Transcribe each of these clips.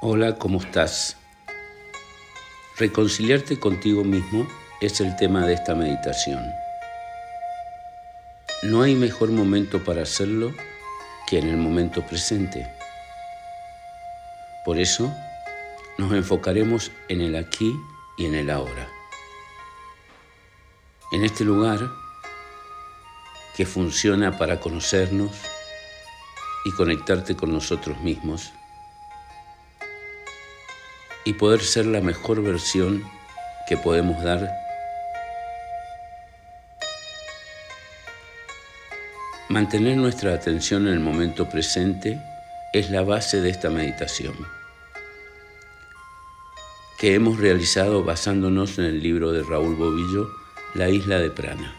Hola, ¿cómo estás? Reconciliarte contigo mismo es el tema de esta meditación. No hay mejor momento para hacerlo que en el momento presente. Por eso nos enfocaremos en el aquí y en el ahora. En este lugar que funciona para conocernos y conectarte con nosotros mismos y poder ser la mejor versión que podemos dar. Mantener nuestra atención en el momento presente es la base de esta meditación que hemos realizado basándonos en el libro de Raúl Bobillo, La isla de Prana.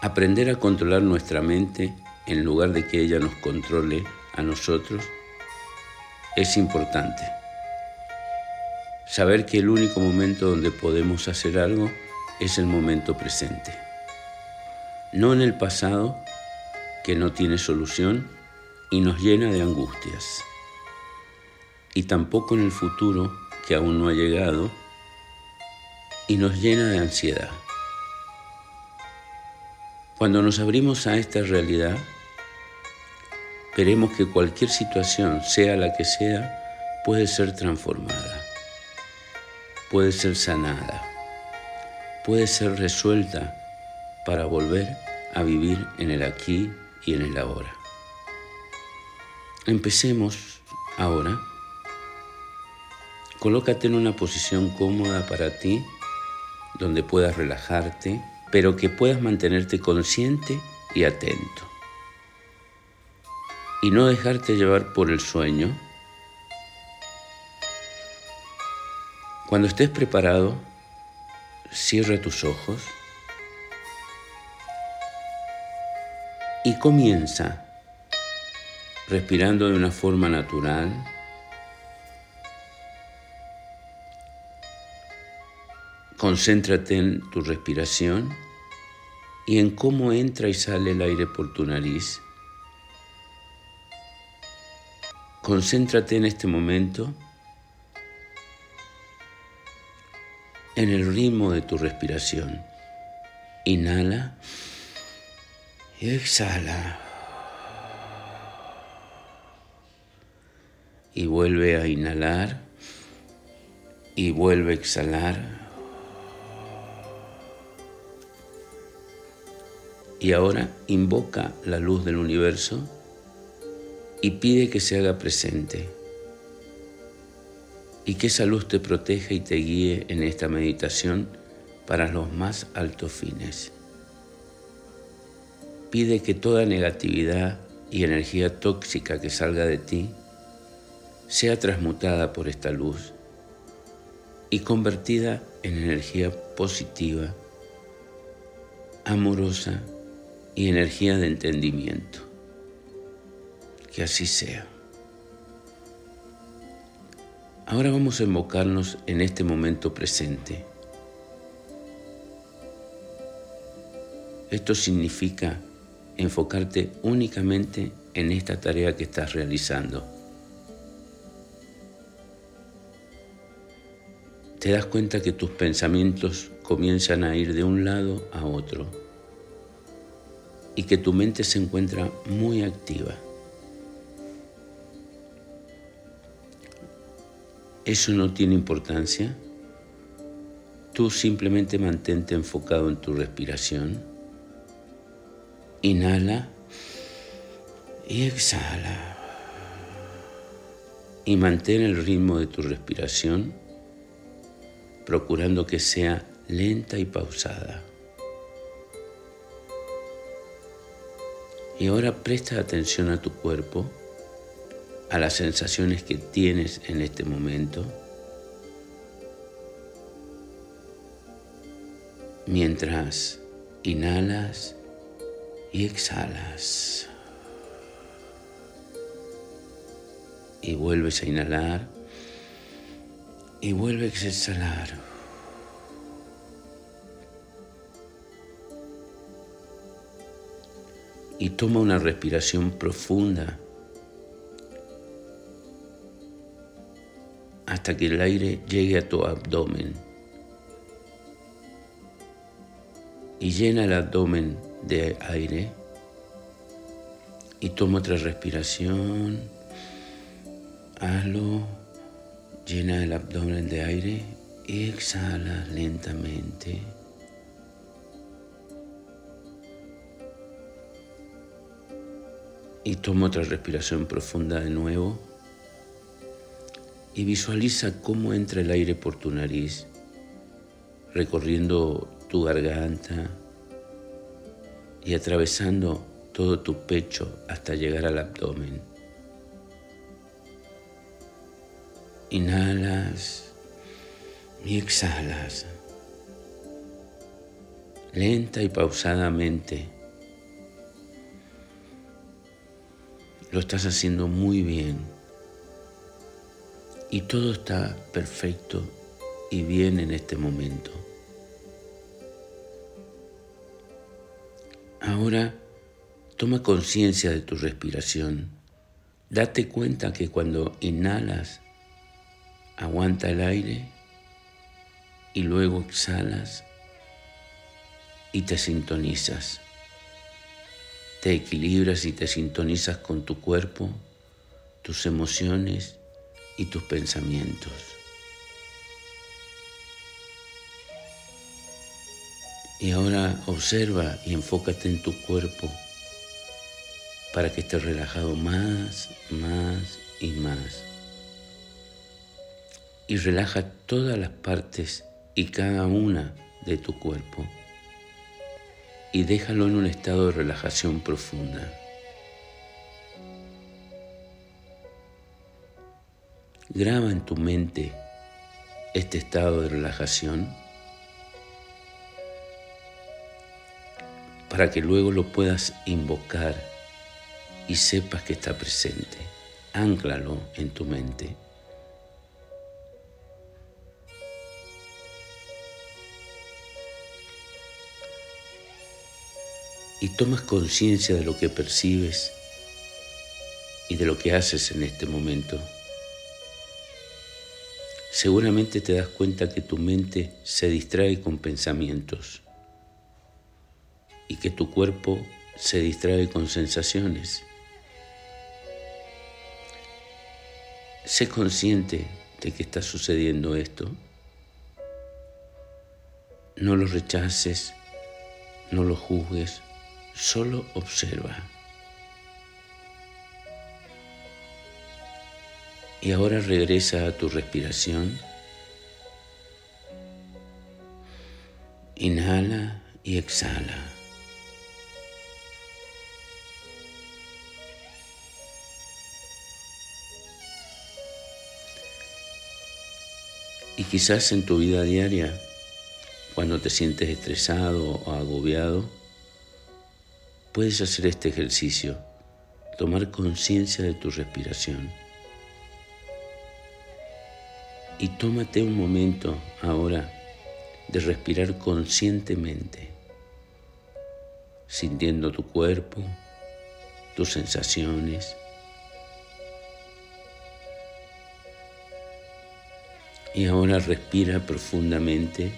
Aprender a controlar nuestra mente en lugar de que ella nos controle a nosotros es importante. Saber que el único momento donde podemos hacer algo es el momento presente. No en el pasado, que no tiene solución y nos llena de angustias. Y tampoco en el futuro, que aún no ha llegado y nos llena de ansiedad. Cuando nos abrimos a esta realidad, veremos que cualquier situación, sea la que sea, puede ser transformada, puede ser sanada, puede ser resuelta para volver a vivir en el aquí y en el ahora. Empecemos ahora. Colócate en una posición cómoda para ti, donde puedas relajarte, pero que puedas mantenerte consciente y atento y no dejarte llevar por el sueño. Cuando estés preparado, cierra tus ojos y comienza respirando de una forma natural. Concéntrate en tu respiración y en cómo entra y sale el aire por tu nariz. Concéntrate en este momento en el ritmo de tu respiración. Inhala y exhala. Y vuelve a inhalar y vuelve a exhalar. Y ahora invoca la luz del universo y pide que se haga presente y que esa luz te proteja y te guíe en esta meditación para los más altos fines. Pide que toda negatividad y energía tóxica que salga de ti sea transmutada por esta luz y convertida en energía positiva, amorosa y energía de entendimiento. Que así sea. Ahora vamos a invocarnos en este momento presente. Esto significa enfocarte únicamente en esta tarea que estás realizando. Te das cuenta que tus pensamientos comienzan a ir de un lado a otro y que tu mente se encuentra muy activa. Eso no tiene importancia. Tú simplemente mantente enfocado en tu respiración. Inhala y exhala. Y mantén el ritmo de tu respiración, procurando que sea lenta y pausada. Y ahora presta atención a tu cuerpo a las sensaciones que tienes en este momento, mientras inhalas y exhalas. Y vuelves a inhalar y vuelves a exhalar. Y toma una respiración profunda hasta que el aire llegue a tu abdomen. Y llena el abdomen de aire. Y toma otra respiración. Hazlo, llena el abdomen de aire. Y exhala lentamente. Y toma otra respiración profunda de nuevo y visualiza cómo entra el aire por tu nariz, recorriendo tu garganta y atravesando todo tu pecho hasta llegar al abdomen. Inhalas y exhalas, lenta y pausadamente. Lo estás haciendo muy bien y todo está perfecto y bien en este momento. Ahora toma conciencia de tu respiración. Date cuenta que cuando inhalas, aguanta el aire y luego exhalas y te sintonizas. Te equilibras y te sintonizas con tu cuerpo, tus emociones y tus pensamientos. Y ahora observa y enfócate en tu cuerpo para que estés relajado más, más y más. Y relaja todas las partes y cada una de tu cuerpo. Y déjalo en un estado de relajación profunda. Graba en tu mente este estado de relajación para que luego lo puedas invocar y sepas que está presente. Ánclalo en tu mente. Y tomas conciencia de lo que percibes y de lo que haces en este momento. Seguramente te das cuenta que tu mente se distrae con pensamientos y que tu cuerpo se distrae con sensaciones. Sé consciente de que está sucediendo esto. No lo rechaces, no lo juzgues, solo observa. Y ahora regresa a tu respiración. Inhala y exhala. Y quizás en tu vida diaria, cuando te sientes estresado o agobiado, puedes hacer este ejercicio, tomar conciencia de tu respiración. Y tómate un momento ahora de respirar conscientemente, sintiendo tu cuerpo, tus sensaciones, Y ahora respira profundamente.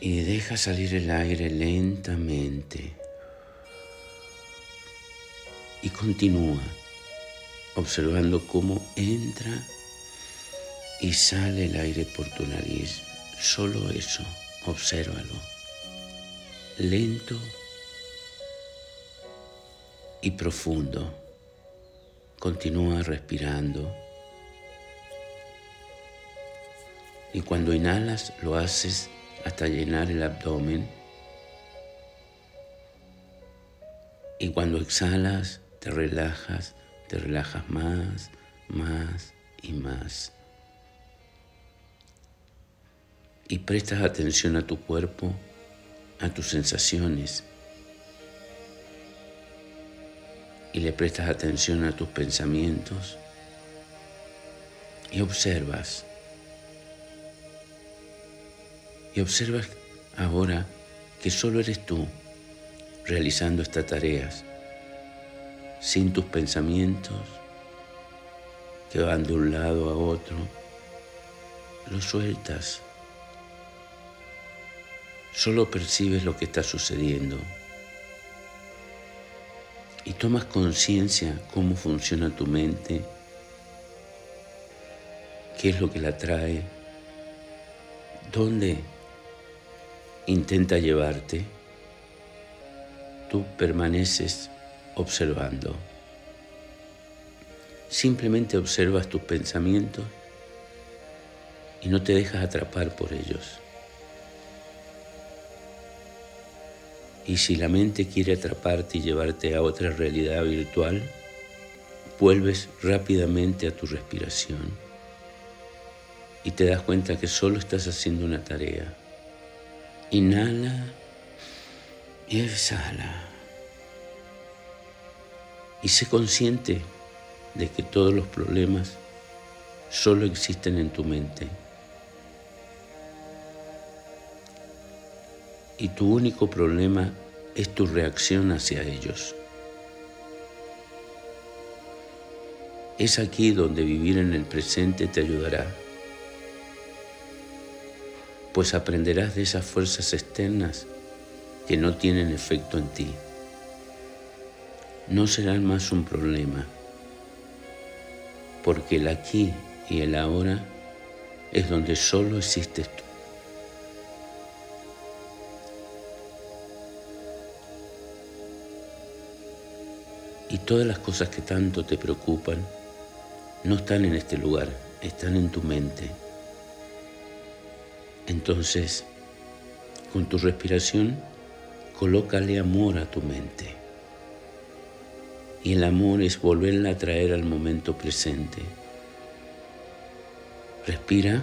Y deja salir el aire lentamente. Y continúa observando cómo entra y sale el aire por tu nariz. Solo eso, obsérvalo. Lento y profundo. Continúa respirando. Y cuando inhalas lo haces hasta llenar el abdomen. Y cuando exhalas te relajas, te relajas más, más y más. Y prestas atención a tu cuerpo, a tus sensaciones. Y le prestas atención a tus pensamientos. Y observas y observas ahora que solo eres tú realizando estas tareas, sin tus pensamientos, que van de un lado a otro, lo sueltas. Solo percibes lo que está sucediendo y tomas conciencia cómo funciona tu mente, qué es lo que la trae, dónde intenta llevarte, tú permaneces observando. Simplemente observas tus pensamientos y no te dejas atrapar por ellos. Y si la mente quiere atraparte y llevarte a otra realidad virtual, vuelves rápidamente a tu respiración y te das cuenta que solo estás haciendo una tarea. Inhala y exhala. Y sé consciente de que todos los problemas solo existen en tu mente. Y tu único problema es tu reacción hacia ellos. Es aquí donde vivir en el presente te ayudará, pues aprenderás de esas fuerzas externas que no tienen efecto en ti. No serán más un problema porque el aquí y el ahora es donde solo existes tú. Y todas las cosas que tanto te preocupan no están en este lugar, están en tu mente. Entonces, con tu respiración, colócale amor a tu mente. Y el amor es volverla a traer al momento presente. Respira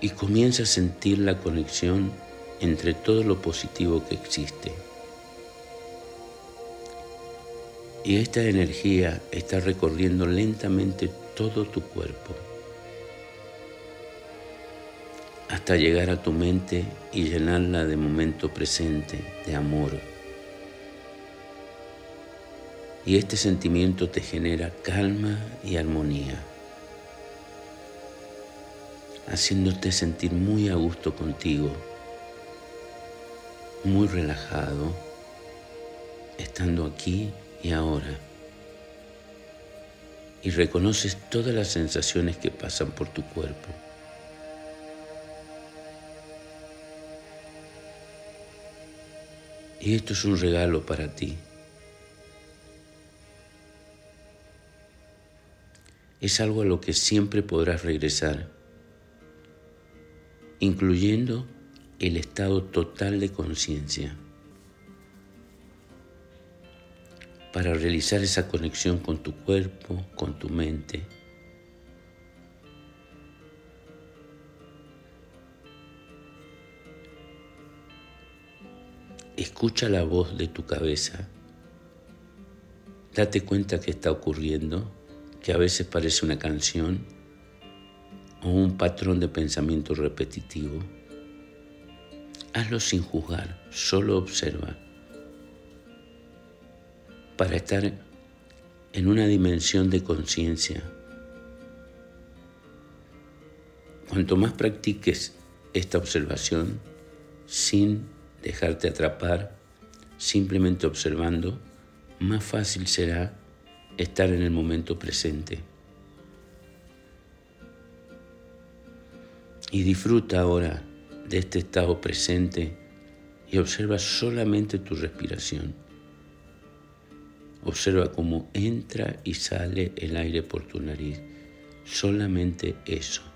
y comienza a sentir la conexión entre todo lo positivo que existe. Y esta energía está recorriendo lentamente todo tu cuerpo hasta llegar a tu mente y llenarla de momento presente, de amor. Y este sentimiento te genera calma y armonía, haciéndote sentir muy a gusto contigo, muy relajado, estando aquí y ahora. Y reconoces todas las sensaciones que pasan por tu cuerpo. Y esto es un regalo para ti. Es algo a lo que siempre podrás regresar, incluyendo el estado total de conciencia, para realizar esa conexión con tu cuerpo, con tu mente Escucha la voz de tu cabeza. Date cuenta que está ocurriendo, que a veces parece una canción o un patrón de pensamiento repetitivo. Hazlo sin juzgar, solo observa. Para estar en una dimensión de conciencia. Cuanto más practiques esta observación sin dejarte atrapar simplemente observando, más fácil será estar en el momento presente. Y disfruta ahora de este estado presente y observa solamente tu respiración. Observa cómo entra y sale el aire por tu nariz. Solamente eso.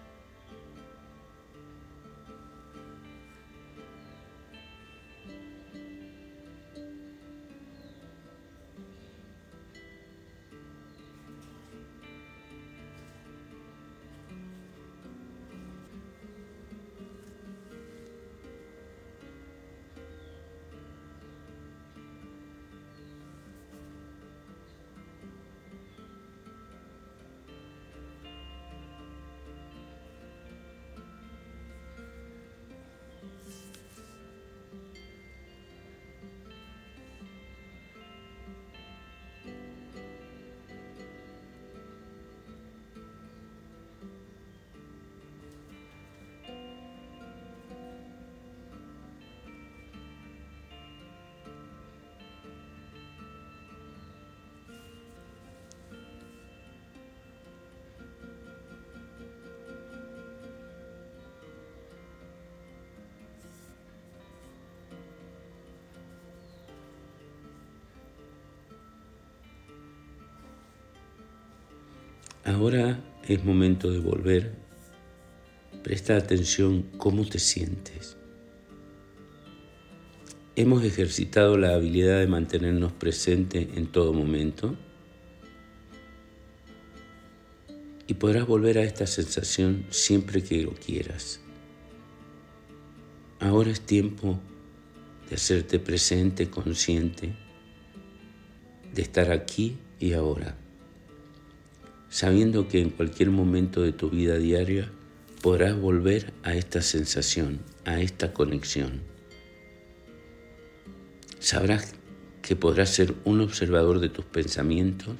Ahora es momento de volver. Presta atención cómo te sientes. Hemos ejercitado la habilidad de mantenernos presentes en todo momento y podrás volver a esta sensación siempre que lo quieras. Ahora es tiempo de hacerte presente, consciente, de estar aquí y ahora, sabiendo que en cualquier momento de tu vida diaria podrás volver a esta sensación, a esta conexión. Sabrás que podrás ser un observador de tus pensamientos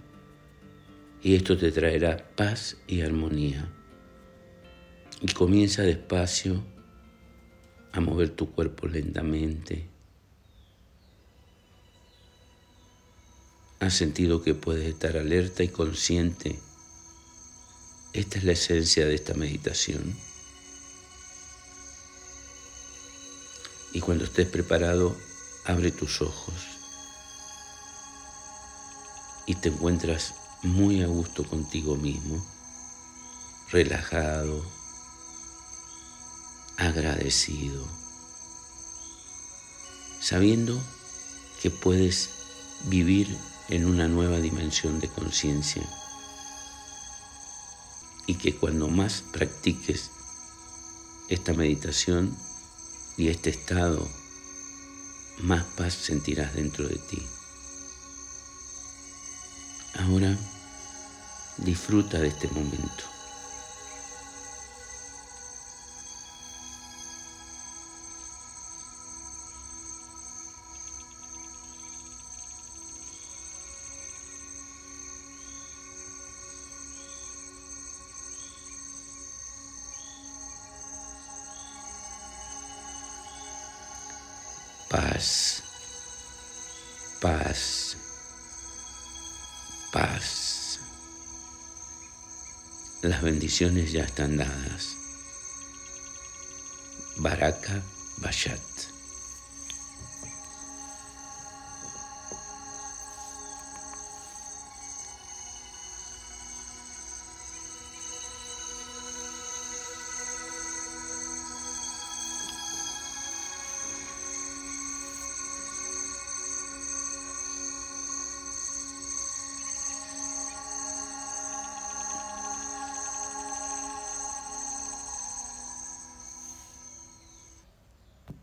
y esto te traerá paz y armonía. Y comienza despacio a mover tu cuerpo lentamente. Has sentido que puedes estar alerta y consciente. Esta es la esencia de esta meditación. Y cuando estés preparado, abre tus ojos y te encuentras muy a gusto contigo mismo, relajado, agradecido, sabiendo que puedes vivir en una nueva dimensión de conciencia y que cuando más practiques esta meditación y este estado, más paz sentirás dentro de ti. Ahora Disfruta de este momento. Las bendiciones ya están dadas. Baraka Bashat.